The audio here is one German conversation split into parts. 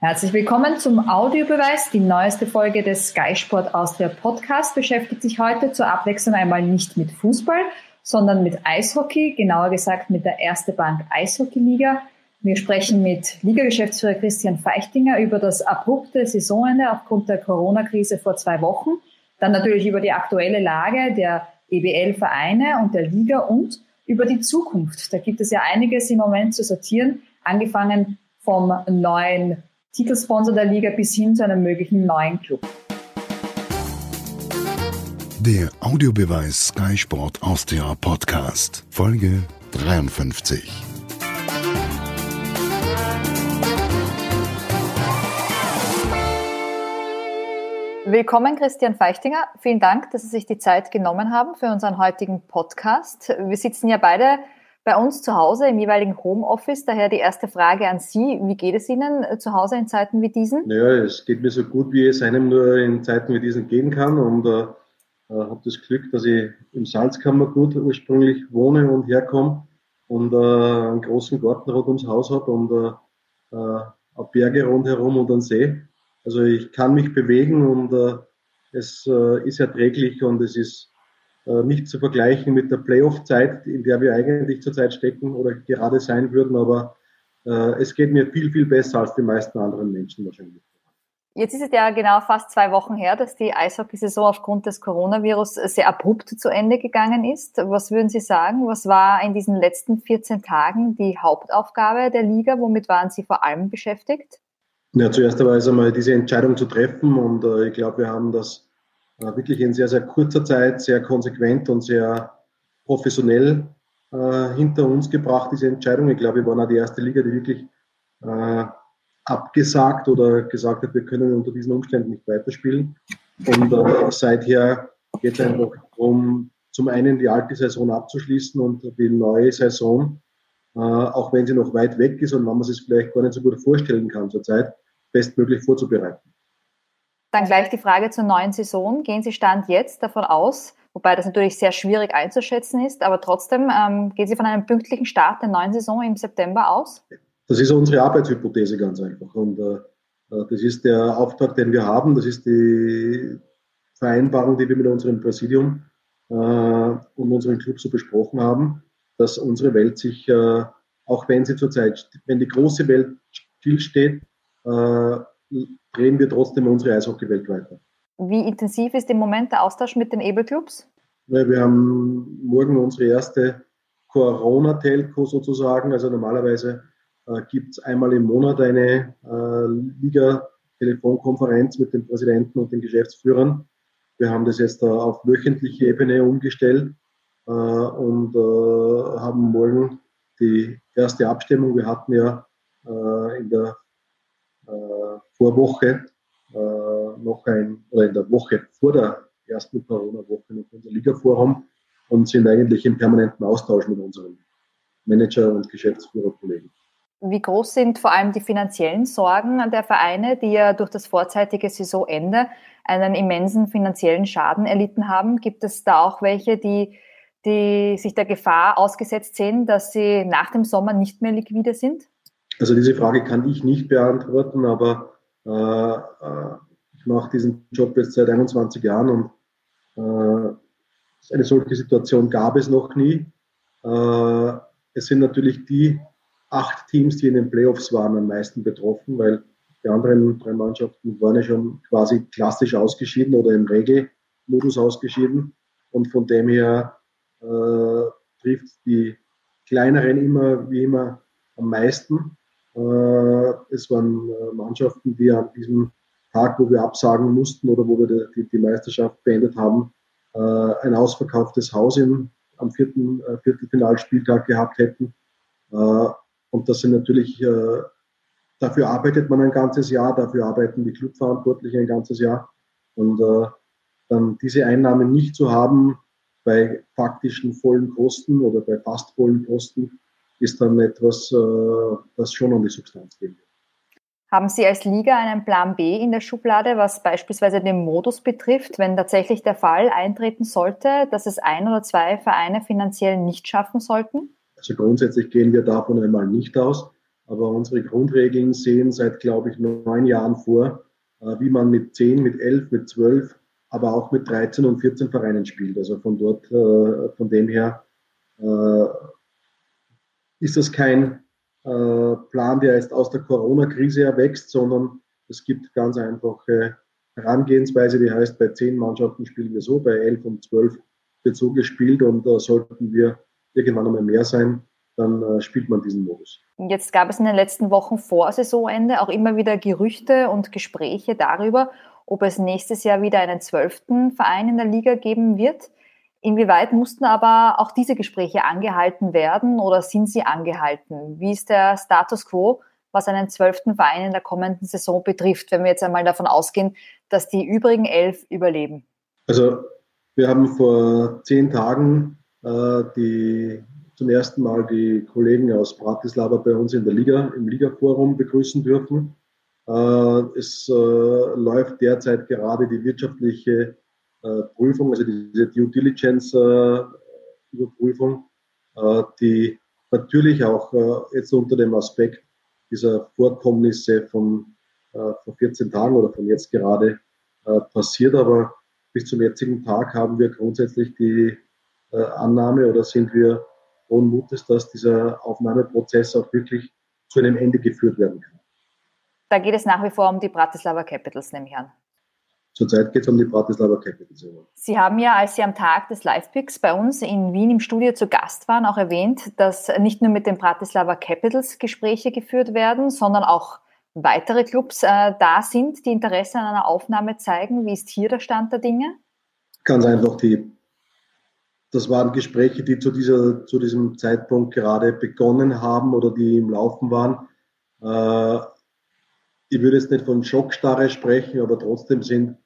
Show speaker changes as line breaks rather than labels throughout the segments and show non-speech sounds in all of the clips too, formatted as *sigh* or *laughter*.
Herzlich willkommen zum Audiobeweis. Die neueste Folge des Sky Sport Austria Podcast beschäftigt sich heute zur Abwechslung einmal nicht mit Fußball, sondern mit Eishockey, genauer gesagt mit der Erste Bank Eishockey Liga. Wir sprechen mit Liga-Geschäftsführer Christian Feichtinger über das abrupte Saisonende aufgrund der Corona-Krise vor zwei Wochen, dann natürlich über die aktuelle Lage der EBL-Vereine und der Liga und über die Zukunft. Da gibt es ja einiges im Moment zu sortieren, angefangen vom neuen Titelsponsor der Liga bis hin zu einem möglichen neuen Club.
Der Audiobeweis Sky Sport Austria Podcast, Folge 53.
Willkommen, Christian Feichtinger. Vielen Dank, dass Sie sich die Zeit genommen haben für unseren heutigen Podcast. Wir sitzen ja beide bei uns zu Hause im jeweiligen Homeoffice. Daher die erste Frage an Sie. Wie geht es Ihnen äh, zu Hause in Zeiten wie diesen?
Ja, es geht mir so gut, wie es einem nur in Zeiten wie diesen gehen kann. Und äh, äh habe das Glück, dass ich im Salzkammergut ursprünglich wohne und herkomme und äh, einen großen Garten rund ums Haus habe und äh, äh, Berge rundherum und einen See. Also ich kann mich bewegen und äh, es äh, ist erträglich und es ist nicht zu vergleichen mit der Playoff-Zeit, in der wir eigentlich zurzeit stecken oder gerade sein würden, aber äh, es geht mir viel, viel besser als die meisten anderen Menschen wahrscheinlich.
Jetzt ist es ja genau fast zwei Wochen her, dass die Eishockeysaison aufgrund des Coronavirus sehr abrupt zu Ende gegangen ist. Was würden Sie sagen? Was war in diesen letzten 14 Tagen die Hauptaufgabe der Liga? Womit waren Sie vor allem beschäftigt?
Ja, zuerst einmal diese Entscheidung zu treffen und äh, ich glaube, wir haben das äh, wirklich in sehr, sehr kurzer Zeit sehr konsequent und sehr professionell äh, hinter uns gebracht, diese Entscheidung. Ich glaube, wir waren auch die erste Liga, die wirklich äh, abgesagt oder gesagt hat, wir können unter diesen Umständen nicht weiterspielen. Und äh, seither geht es einfach darum, zum einen die alte Saison abzuschließen und die neue Saison, äh, auch wenn sie noch weit weg ist und man sich vielleicht gar nicht so gut vorstellen kann zurzeit, bestmöglich vorzubereiten.
Dann gleich die Frage zur neuen Saison. Gehen Sie Stand jetzt davon aus, wobei das natürlich sehr schwierig einzuschätzen ist, aber trotzdem ähm, gehen Sie von einem pünktlichen Start der neuen Saison im September aus?
Das ist unsere Arbeitshypothese ganz einfach. Und äh, äh, das ist der Auftrag, den wir haben. Das ist die Vereinbarung, die wir mit unserem Präsidium äh, und unseren Club so besprochen haben, dass unsere Welt sich, äh, auch wenn sie zurzeit, wenn die große Welt stillsteht, äh, drehen wir trotzdem unsere Eishockeywelt weiter.
Wie intensiv ist im Moment der Austausch mit den Ebel-Clubs?
Ja, wir haben morgen unsere erste Corona-Telco sozusagen. Also normalerweise äh, gibt es einmal im Monat eine äh, Liga-Telefonkonferenz mit dem Präsidenten und den Geschäftsführern. Wir haben das jetzt äh, auf wöchentliche Ebene umgestellt äh, und haben morgen die erste Abstimmung. Wir hatten ja in der vor Woche äh, noch ein, oder in der Woche vor der ersten Corona-Woche noch unser Liga-Forum und sind eigentlich im permanenten Austausch mit unseren Manager- und Geschäftsführerkollegen.
Wie groß sind vor allem die finanziellen Sorgen der Vereine, die ja durch das vorzeitige Saisonende einen immensen finanziellen Schaden erlitten haben? Gibt es da auch welche, die, die sich der Gefahr ausgesetzt sehen, dass sie nach dem Sommer nicht mehr liquide sind?
Also diese Frage kann ich nicht beantworten, aber äh, äh, ich mache diesen Job jetzt seit 21 Jahren und äh, eine solche Situation gab es noch nie. es sind natürlich die acht Teams, die in den Playoffs waren, am meisten betroffen, weil die anderen drei Mannschaften waren ja schon quasi klassisch ausgeschieden oder im Regelmodus ausgeschieden. Und von dem her äh, trifft die kleineren immer wie immer am meisten. Äh, es waren äh, Mannschaften, die an diesem Tag, wo wir absagen mussten oder wo wir die, die Meisterschaft beendet haben, äh, ein ausverkauftes Haus im, am vierten Viertelfinalspieltag gehabt hätten. Und das sind natürlich, dafür arbeitet man ein ganzes Jahr, dafür arbeiten die Clubverantwortlichen ein ganzes Jahr. Und dann diese Einnahmen nicht zu haben bei faktischen vollen Kosten oder bei fast vollen Kosten, ist dann etwas, äh, das schon an die Substanz geht.
Haben Sie als Liga einen Plan B in der Schublade, was beispielsweise den Modus betrifft, wenn tatsächlich der Fall eintreten sollte, dass es ein oder zwei Vereine finanziell nicht schaffen sollten?
Also grundsätzlich gehen wir davon einmal nicht aus. Aber unsere Grundregeln sehen seit, glaube ich, neun Jahren vor, äh, wie man mit zehn, mit elf, mit zwölf, aber auch mit 13 und 14 Vereinen spielt. Also von dort, äh, von dem her ist das kein Plan, der jetzt aus der Corona-Krise erwächst, sondern es gibt ganz einfache Herangehensweise, die heißt, bei zehn Mannschaften spielen wir so, bei elf und zwölf wird so gespielt und da sollten wir irgendwann einmal mehr sein, dann äh, spielt man diesen Modus.
Jetzt gab es in den letzten Wochen vor Saisonende auch immer wieder Gerüchte und Gespräche darüber, ob es nächstes Jahr wieder einen zwölften Verein in der Liga geben wird. Inwieweit mussten aber auch diese Gespräche angehalten werden oder sind sie angehalten? Wie ist der Status quo, was einen zwölften Verein in der kommenden Saison betrifft, wenn wir jetzt einmal davon ausgehen, dass die übrigen elf überleben?
Also wir haben vor zehn Tagen äh, die zum ersten Mal die Kollegen aus Bratislava bei uns in der Liga, im Ligaforum begrüßen dürfen. Äh, es äh, läuft derzeit gerade die wirtschaftliche Prüfung, also diese Due Diligence Überprüfung, die natürlich auch jetzt unter dem Aspekt dieser Vorkommnisse von vor 14 Tagen oder von jetzt gerade passiert, aber bis zum jetzigen Tag haben wir grundsätzlich die Annahme oder sind wir frohen Mutes, dass dieser Aufnahmeprozess auch wirklich zu einem Ende geführt werden kann.
Da geht es nach wie vor um die Bratislava Capitals, nehme ich an.
Zurzeit geht es um die Bratislava Capitals.
Sie haben ja, als Sie am Tag des Live-Picks bei uns in Wien im Studio zu Gast waren, auch erwähnt, dass nicht nur mit den Bratislava Capitals Gespräche geführt werden, sondern auch weitere Clubs äh, da sind, die Interesse an einer Aufnahme zeigen. Wie ist hier der Stand der Dinge?
Ganz einfach die das waren Gespräche, die zu, dieser, zu diesem Zeitpunkt gerade begonnen haben oder die im Laufen waren. Äh, ich würde jetzt nicht von Schockstarre sprechen, aber trotzdem sind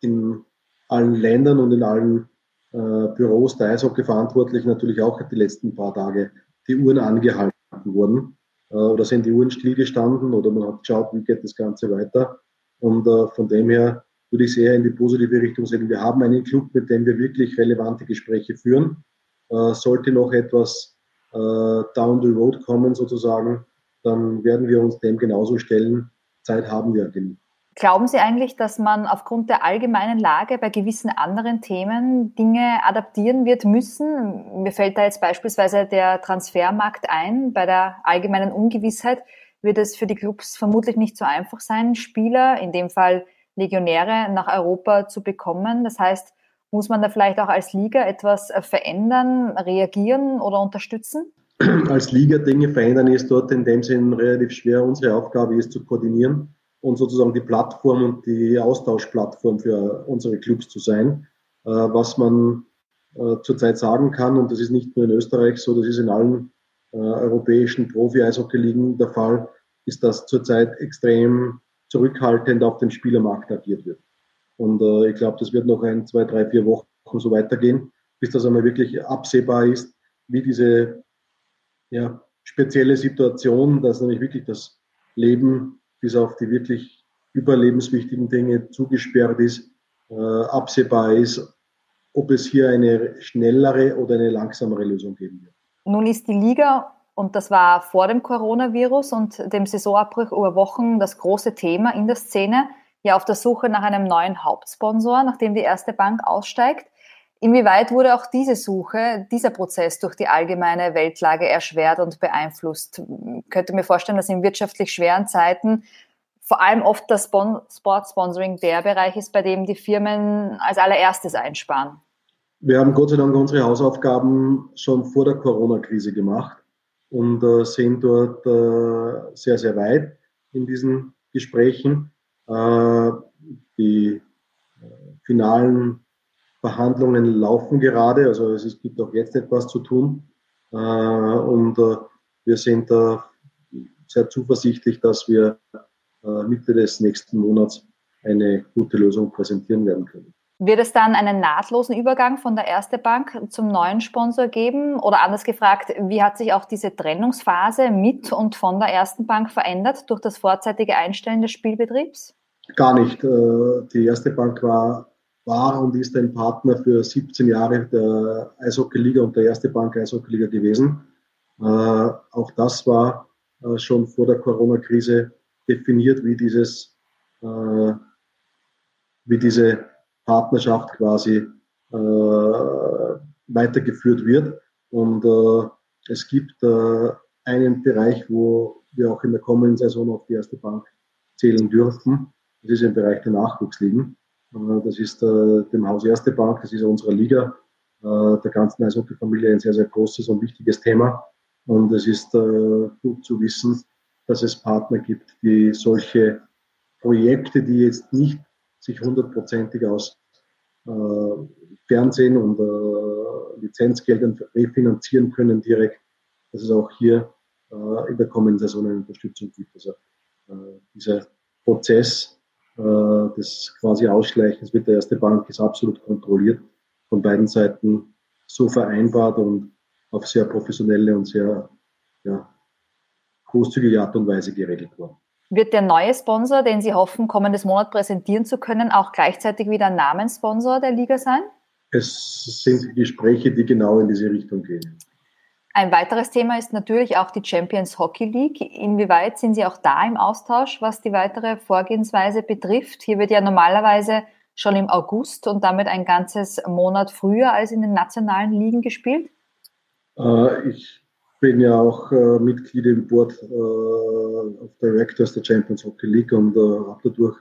in allen Ländern und in allen äh, Büros der Eishockey verantwortlich natürlich auch die letzten paar Tage die Uhren angehalten worden äh, oder sind die Uhren stillgestanden oder man hat geschaut, wie geht das Ganze weiter. Und äh, von dem her würde ich sehr in die positive Richtung sehen. Wir haben einen Club, mit dem wir wirklich relevante Gespräche führen. Äh, sollte noch etwas äh, down the road kommen sozusagen, dann werden wir uns dem genauso stellen. Zeit haben wir genug.
Glauben Sie eigentlich, dass man aufgrund der allgemeinen Lage bei gewissen anderen Themen Dinge adaptieren wird müssen? Mir fällt da jetzt beispielsweise der Transfermarkt ein. Bei der allgemeinen Ungewissheit wird es für die Clubs vermutlich nicht so einfach sein, Spieler, in dem Fall Legionäre nach Europa zu bekommen. Das heißt, muss man da vielleicht auch als Liga etwas verändern, reagieren oder unterstützen?
Als Liga Dinge verändern ist dort in dem Sinn relativ schwer. Unsere Aufgabe ist zu koordinieren und sozusagen die Plattform und die Austauschplattform für unsere Clubs zu sein. Äh, was man äh, zurzeit sagen kann, und das ist nicht nur in Österreich so, das ist in allen europäischen Profi-Eishockey-Ligen der Fall, ist, dass zurzeit extrem zurückhaltend auf dem Spielermarkt agiert wird. Und äh, ich glaube, das wird noch ein, zwei, drei, vier Wochen so weitergehen, bis das einmal wirklich absehbar ist, wie diese ja, spezielle Situation, dass nämlich wirklich das Leben bis auf die wirklich überlebenswichtigen Dinge zugesperrt ist, äh, absehbar ist, ob es hier eine schnellere oder eine langsamere Lösung geben wird.
Nun ist die Liga und das war vor dem Coronavirus und dem Saisonabbruch über Wochen das große Thema in der Szene, ja auf der Suche nach einem neuen Hauptsponsor, nachdem die erste Bank aussteigt. Inwieweit wurde auch diese Suche, dieser Prozess durch die allgemeine Weltlage erschwert und beeinflusst? Ich könnte mir vorstellen, dass in wirtschaftlich schweren Zeiten vor allem oft das Sportsponsoring der Bereich ist, bei dem die Firmen als allererstes einsparen.
Wir haben Gott sei Dank unsere Hausaufgaben schon vor der Corona-Krise gemacht und äh, sind dort äh, sehr, sehr weit in diesen Gesprächen. Äh, die äh, finalen Verhandlungen laufen gerade, also es, gibt auch jetzt etwas zu tun. Äh, und äh, wir sind da sehr zuversichtlich, dass wir Mitte des nächsten Monats eine gute Lösung präsentieren werden können.
Wird es dann einen nahtlosen Übergang von der Erste Bank zum neuen Sponsor geben? Oder anders gefragt, wie hat sich auch diese Trennungsphase mit und von der Ersten Bank verändert durch das vorzeitige Einstellen des Spielbetriebs?
Gar nicht. Äh, die Erste Bank war, war und ist ein Partner für 17 Jahre der Eishockey-Liga und der Erste Bank Eishockey-Liga gewesen. Äh, auch das war äh, schon vor der Corona-Krise definiert, wie dieses, äh, wie diese Partnerschaft quasi äh, weitergeführt wird. Und äh, es gibt äh, einen Bereich, wo wir auch in der kommenden Saison auf die erste Bank zählen dürfen. Das ist im Bereich der Nachwuchsligen. Äh, das ist äh, dem Haus Erste Bank, das ist unsere Liga, äh, der ganzen Eishockey-Familie ein sehr, sehr großes und wichtiges Thema. Und es ist gut zu wissen, dass es Partner gibt, die solche Projekte, die jetzt nicht sich hundertprozentig aus Fernsehen und Lizenzgeldern refinanzieren können direkt, dass es auch hier in der kommenden Saison eine Unterstützung gibt. Also dieser Prozess äh, des quasi Ausschleichens mit der Erste Bank ist absolut kontrolliert, von beiden Seiten so vereinbart und auf sehr professionelle und sehr ja, großzügige Art und Weise geregelt worden.
Wird der neue Sponsor, den Sie hoffen, kommendes Monat präsentieren zu können, auch gleichzeitig wieder Namenssponsor der Liga sein?
Es sind Gespräche, die genau in diese Richtung gehen.
Ein weiteres Thema ist natürlich auch die Champions Hockey League. Inwieweit sind Sie auch da im Austausch, was die weitere Vorgehensweise betrifft? Hier wird ja normalerweise schon im August und damit ein ganzes Monat früher als in den nationalen Ligen gespielt?
Äh, ich bin ja auch äh, Mitglied im Board äh, of Directors der Champions Hockey League und habe dadurch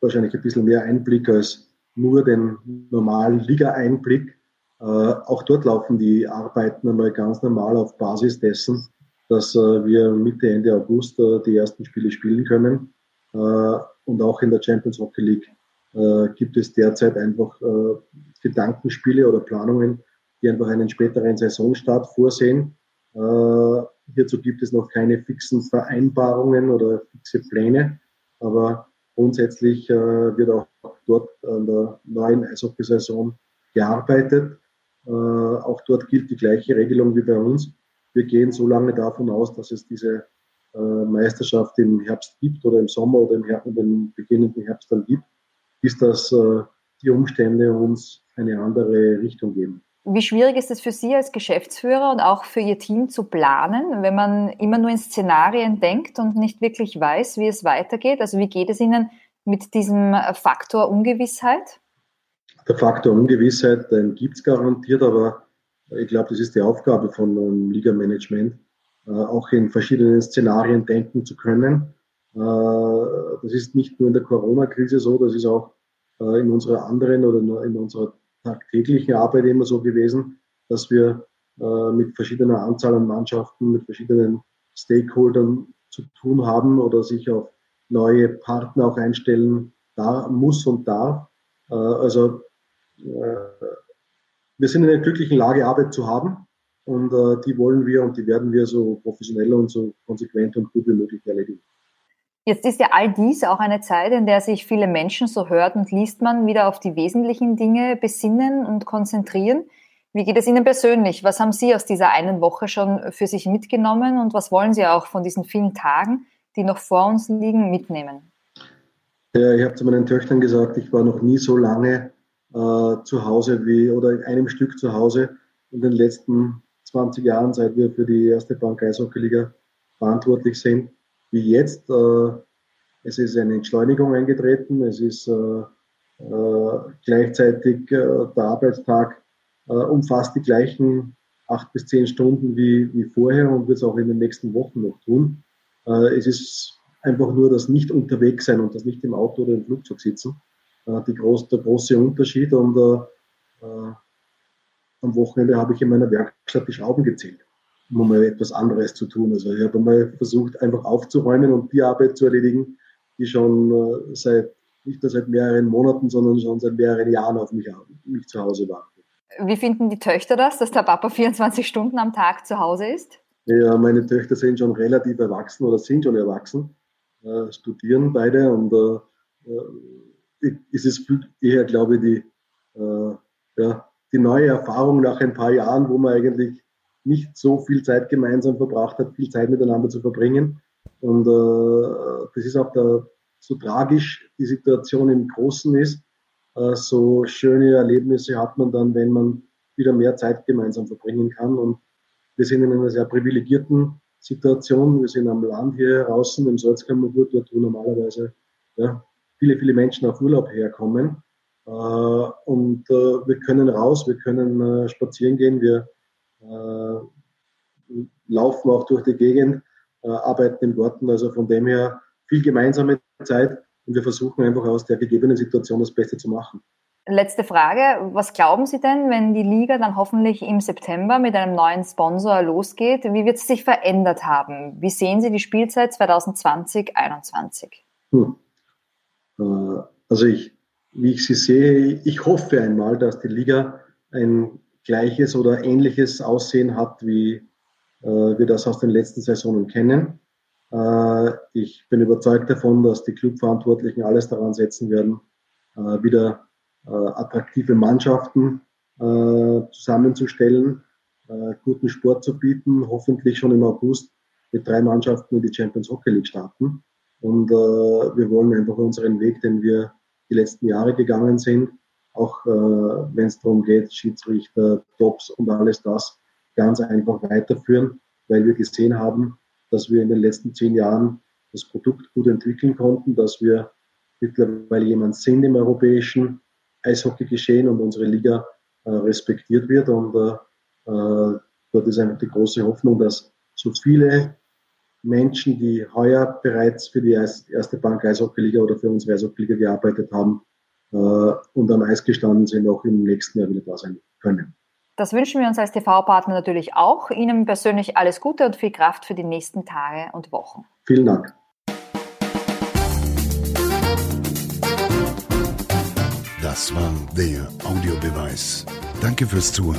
wahrscheinlich ein bisschen mehr Einblick als nur den normalen Liga-Einblick. Äh, auch dort laufen die Arbeiten einmal ganz normal auf Basis dessen, dass äh, wir Mitte, Ende August äh, die ersten Spiele spielen können. und auch in der Champions Hockey League gibt es derzeit einfach Gedankenspiele oder Planungen, die einfach einen späteren Saisonstart vorsehen. hierzu gibt es noch keine fixen Vereinbarungen oder fixe Pläne, aber grundsätzlich wird auch dort an der neuen Eishockey-Saison gearbeitet. Äh, auch dort gilt die gleiche Regelung wie bei uns. Wir gehen so lange davon aus, dass es diese äh, Meisterschaft im Herbst gibt oder im Sommer oder im, Herbst, im beginnenden Herbst dann gibt, bis das äh, die Umstände uns eine andere Richtung geben.
Wie schwierig ist es für Sie als Geschäftsführer und auch für Ihr Team zu planen, wenn man immer nur in Szenarien denkt und nicht wirklich weiß, wie es weitergeht? Also wie geht es Ihnen mit diesem Faktor Ungewissheit?
Der Faktor Ungewissheit, gibt es garantiert, aber ich glaube, das ist die Aufgabe von einem Liga-Management, äh, auch in verschiedenen Szenarien denken zu können. Äh, das ist nicht nur in der Corona-Krise so, das ist auch äh, in unserer anderen oder in unserer tagtäglichen Arbeit immer so gewesen, dass wir mit verschiedener Anzahl an Mannschaften, mit verschiedenen Stakeholdern zu tun haben oder sich auf neue Partner auch einstellen da muss und darf. Also äh, wir sind in einer glücklichen Lage, Arbeit zu haben. Und äh, die wollen wir und die werden wir so professionell und so konsequent und gut wie möglich erledigen.
Jetzt ist ja all dies auch eine Zeit, in der sich viele Menschen, so hört und liest man, wieder auf die wesentlichen Dinge besinnen und konzentrieren. Wie geht es Ihnen persönlich? Was haben Sie aus dieser einen Woche schon für sich mitgenommen und was wollen Sie auch von diesen vielen Tagen, die noch vor uns liegen, mitnehmen?
Ja, ich habe zu meinen Töchtern gesagt, ich war noch nie so lange äh, zu Hause wie oder in einem Stück zu Hause in den letzten 20 Jahren, seit wir für die erste Bank Eishockey-Liga verantwortlich sind, wie jetzt. Äh, es ist eine Entschleunigung eingetreten, es ist äh, äh gleichzeitig äh, der Arbeitstag äh, umfasst die gleichen acht bis zehn Stunden wie, wie vorher und wird es auch in den nächsten Wochen noch tun. es ist einfach nur das nicht unterwegs sein und das nicht im Auto oder im Flugzeug sitzen äh, die groß, der große Unterschied. Und äh, äh, am Wochenende habe ich in meiner Werkstatt die Schrauben gezählt, um mal etwas anderes zu tun. Also ich habe mal versucht, einfach aufzuräumen und die Arbeit zu erledigen, die schon äh, seit nicht nur seit mehreren Monaten, sondern schon seit mehreren Jahren auf mich, mich zu Hause warten.
Wie finden die Töchter das, dass der Papa *laughs* 24 Stunden am Tag zu Hause ist?
Ja, meine Töchter sind schon relativ erwachsen oder sind schon erwachsen, äh, studieren beide und äh, ist es eher, glaube ich, die, äh, ja, die neue Erfahrung nach ein paar Jahren, wo man eigentlich nicht so viel Zeit gemeinsam verbracht hat, viel Zeit miteinander zu verbringen. Und äh, das ist auch der, so tragisch die Situation im Großen ist. Äh, so schöne Erlebnisse hat man dann, wenn man wieder mehr Zeit gemeinsam verbringen kann. Und wir sind in einer sehr privilegierten Situation. Wir sind am Land hier draußen im Salzkammergut, dort wo normalerweise ja, viele, viele Menschen auf Urlaub herkommen. Äh, und äh, wir können raus, wir können äh, spazieren gehen, wir laufen auch durch die Gegend, arbeiten im Garten. Also von dem her viel gemeinsame Zeit und wir versuchen einfach aus der gegebenen Situation das Beste zu machen.
Letzte Frage. Was glauben Sie denn, wenn die Liga dann hoffentlich im September mit einem neuen Sponsor losgeht? Wie wird es sich verändert haben? Wie sehen Sie die Spielzeit 2020-21? Hm.
Äh, also ich, wie ich sie sehe, ich hoffe einmal, dass die Liga ein gleiches oder ähnliches Aussehen hat, wie äh, wir das aus den letzten Saisonen kennen. Äh, ich bin überzeugt davon, dass die Clubverantwortlichen alles daran setzen werden, wieder attraktive Mannschaften zusammenzustellen, guten Sport zu bieten, hoffentlich schon im August mit drei Mannschaften in die Champions Hockey League starten. Und wir wollen einfach unseren Weg, den wir die letzten Jahre gegangen sind, auch wenn es darum geht, Schiedsrichter, Tops und alles das, ganz einfach weiterführen, weil wir gesehen haben, dass wir in den letzten zehn Jahren das Produkt gut entwickeln konnten, dass wir mittlerweile jemand sind im europäischen Eishockey geschehen und unsere Liga äh, respektiert wird. Und äh, äh, dort ist einfach die große Hoffnung, dass so viele Menschen, die heuer bereits für die erste Bank Eishockey-Liga oder für unsere Eishockey-Liga gearbeitet haben äh, und am Eis gestanden sind, auch im nächsten Jahr wieder da sein können.
Das wünschen wir uns als TV-Partner natürlich auch. Ihnen persönlich alles Gute und viel Kraft für die nächsten Tage und Wochen.
Vielen Dank.
Das war der Audiobeweis. Danke fürs Zuhören.